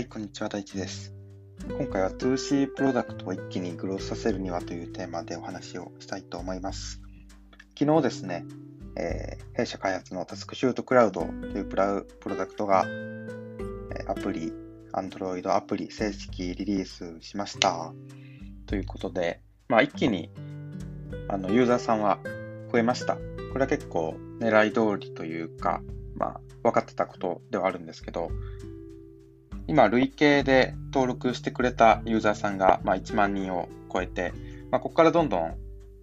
はい、こんにちは、大地です。今回は 2C プロダクトを一気にグロースさせるにはというテーマでお話をしたいと思います。昨日ですね、えー弊社開発のタスクシュートクラウドというプラウプロダクトが、えアプリ、Android アプリ正式リリースしました。ということで、まあ、一気にあのユーザーさんは増えました。これは結構狙い通りというか、まあ、分かってたことではあるんですけど、今、累計で登録してくれたユーザーさんが、まあ、1万人を超えて、まあ、ここからどんどん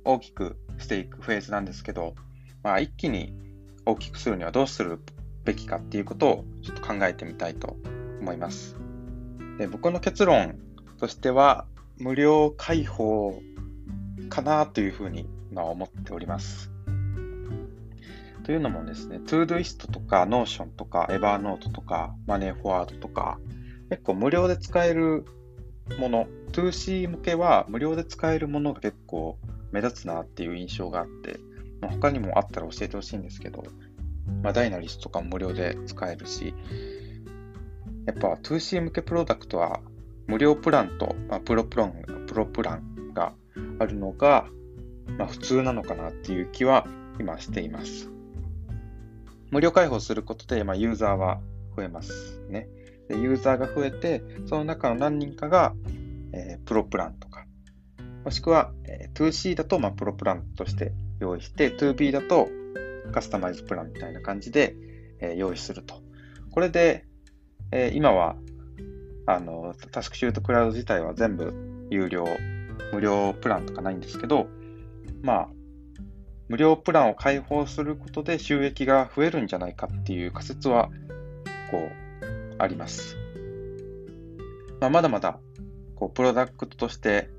大きくしていくフェーズなんですけど、まあ、一気に大きくするにはどうするべきかっていうことをちょっと考えてみたいと思います。で僕の結論としては、無料開放かなというふうに今思っております。というのもですね、Todoist とか Notion とか Evernote とか Money4Ward とか結構無料で使えるもの、2C 向けは無料で使えるものが結構目立つなっていう印象があって、まあ、他にもあったら教えてほしいんですけど、まあ、ダイナリストとかも無料で使えるし、やっぱ 2C 向けプロダクトは無料プランと、まあ、プロプランプロプランがあるのが、まあ、普通なのかなっていう気は今しています。無料開放することで、まあ、ユーザーは増えますね。でユーザーが増えて、その中の何人かが、えプロプランとか、もしくは、え 2C だと、ま、プロプランとして用意して、2B だとカスタマイズプランみたいな感じで、え用意すると。これで、え今は、あの、タスクシュートクラウド自体は全部有料、無料プランとかないんですけど、まあ、無料プランを開放することで収益が増えるんじゃないかっていう仮説は、こう、あります。まあ、まだまだ、こう、プロダクトとして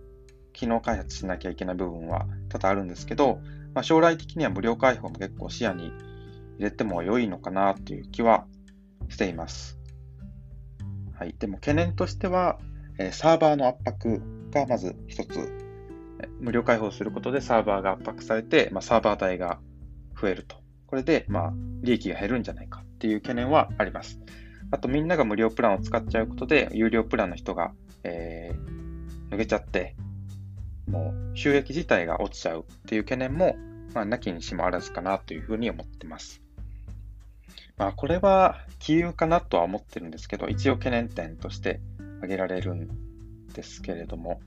機能開発しなきゃいけない部分は多々あるんですけど、まあ、将来的には無料開放も結構視野に入れても良いのかなっていう気はしています。はい。でも懸念としては、えサーバーの圧迫がまず一つ無料開放することでサーバーが圧迫されて、まあ、サーバー代が増えると。これで、まあ、利益が減るんじゃないかっていう懸念はあります。あと、みんなが無料プランを使っちゃうことで、有料プランの人が、えー抜けちゃって、もう収益自体が落ちちゃうっていう懸念も、まあ、なきにしもあらずかなというふうに思ってます。まあ、これは、杞憂かなとは思ってるんですけど、一応懸念点として挙げられるんですけれども、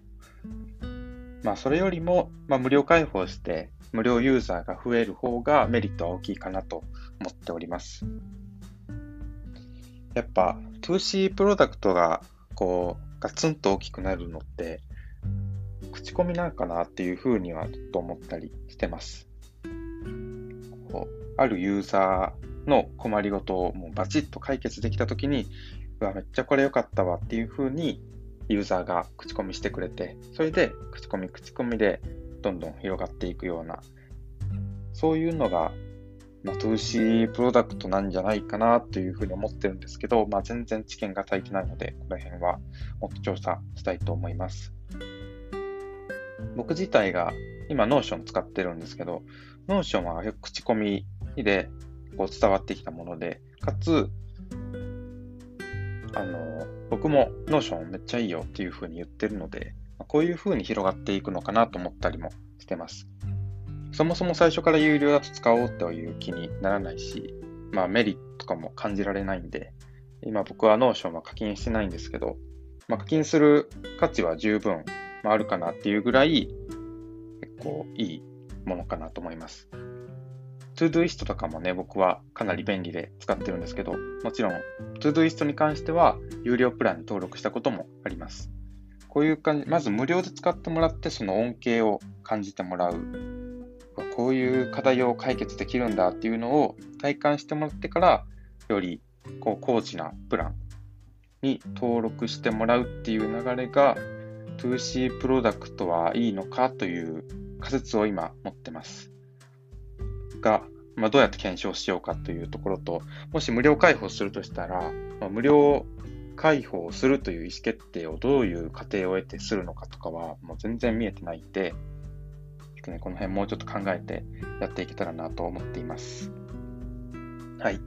まあ、それよりも、まあ、無料開放して、無料ユーザーが増える方がメリットは大きいかなと思っております。やっぱ、2C プロダクトが、こう、ガツンと大きくなるのって、口コミなんかなっていうふうにはちょっと思ったりしてます。こうあるユーザーの困りごとをもうバチッと解決できたときに、うわ、めっちゃこれ良かったわっていうふうにユーザーが口コミしてくれて、それで口コミ口コミでどんどん広がっていくような、そういうのが、まあ、2C プロダクトなんじゃないかなというふうに思ってるんですけど、まあ、全然知見が足りてないので、この辺はもっと調査したいと思います。僕自体が今 Notion 使ってるんですけど、Notion は口コミでこう伝わってきたもので、かつ、あの、僕も Notion めっちゃいいよっていうふうに言ってるので、こういうふうに広がっていくのかなと思ったりもしてます。そもそも最初から有料だと使おうという気にならないし、まあメリットとかも感じられないんで、今僕は Notion は課金してないんですけど、まあ、課金する価値は十分、まあ、るかなっていうぐらい、結構いいものかなと思います。Todoist とかもね、僕はかなり便利で使ってるんですけど、もちろん Todoist に関しては有料プランに登録したこともあります。こういう感じ、まず無料で使ってもらって、その恩恵を感じてもらう。こういう課題を解決できるんだっていうのを体感してもらってから、よりこう高知なプランに登録してもらうっていう流れが 2C プロダクトはいいのかという仮説を今持ってます。が、まあ、どうやって検証しようかというところと、もし無料開放するとしたら、まあ、無料開放するという意思決定をどういう過程を得てするのかとかはもう全然見えてないんで、っとね、この辺もうちょっと考えてやっていけたらなと思っています。はい。今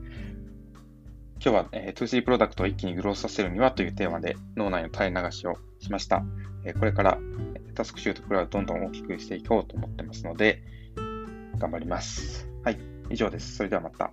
日は、えー、2C プロダクトを一気にグロースさせるにはというテーマで脳内の垂れ流しをしました。えー、これからタスクシュートクラウドどんどん大きくしていこうと思ってますので、頑張ります。はい、以上です。それではまた。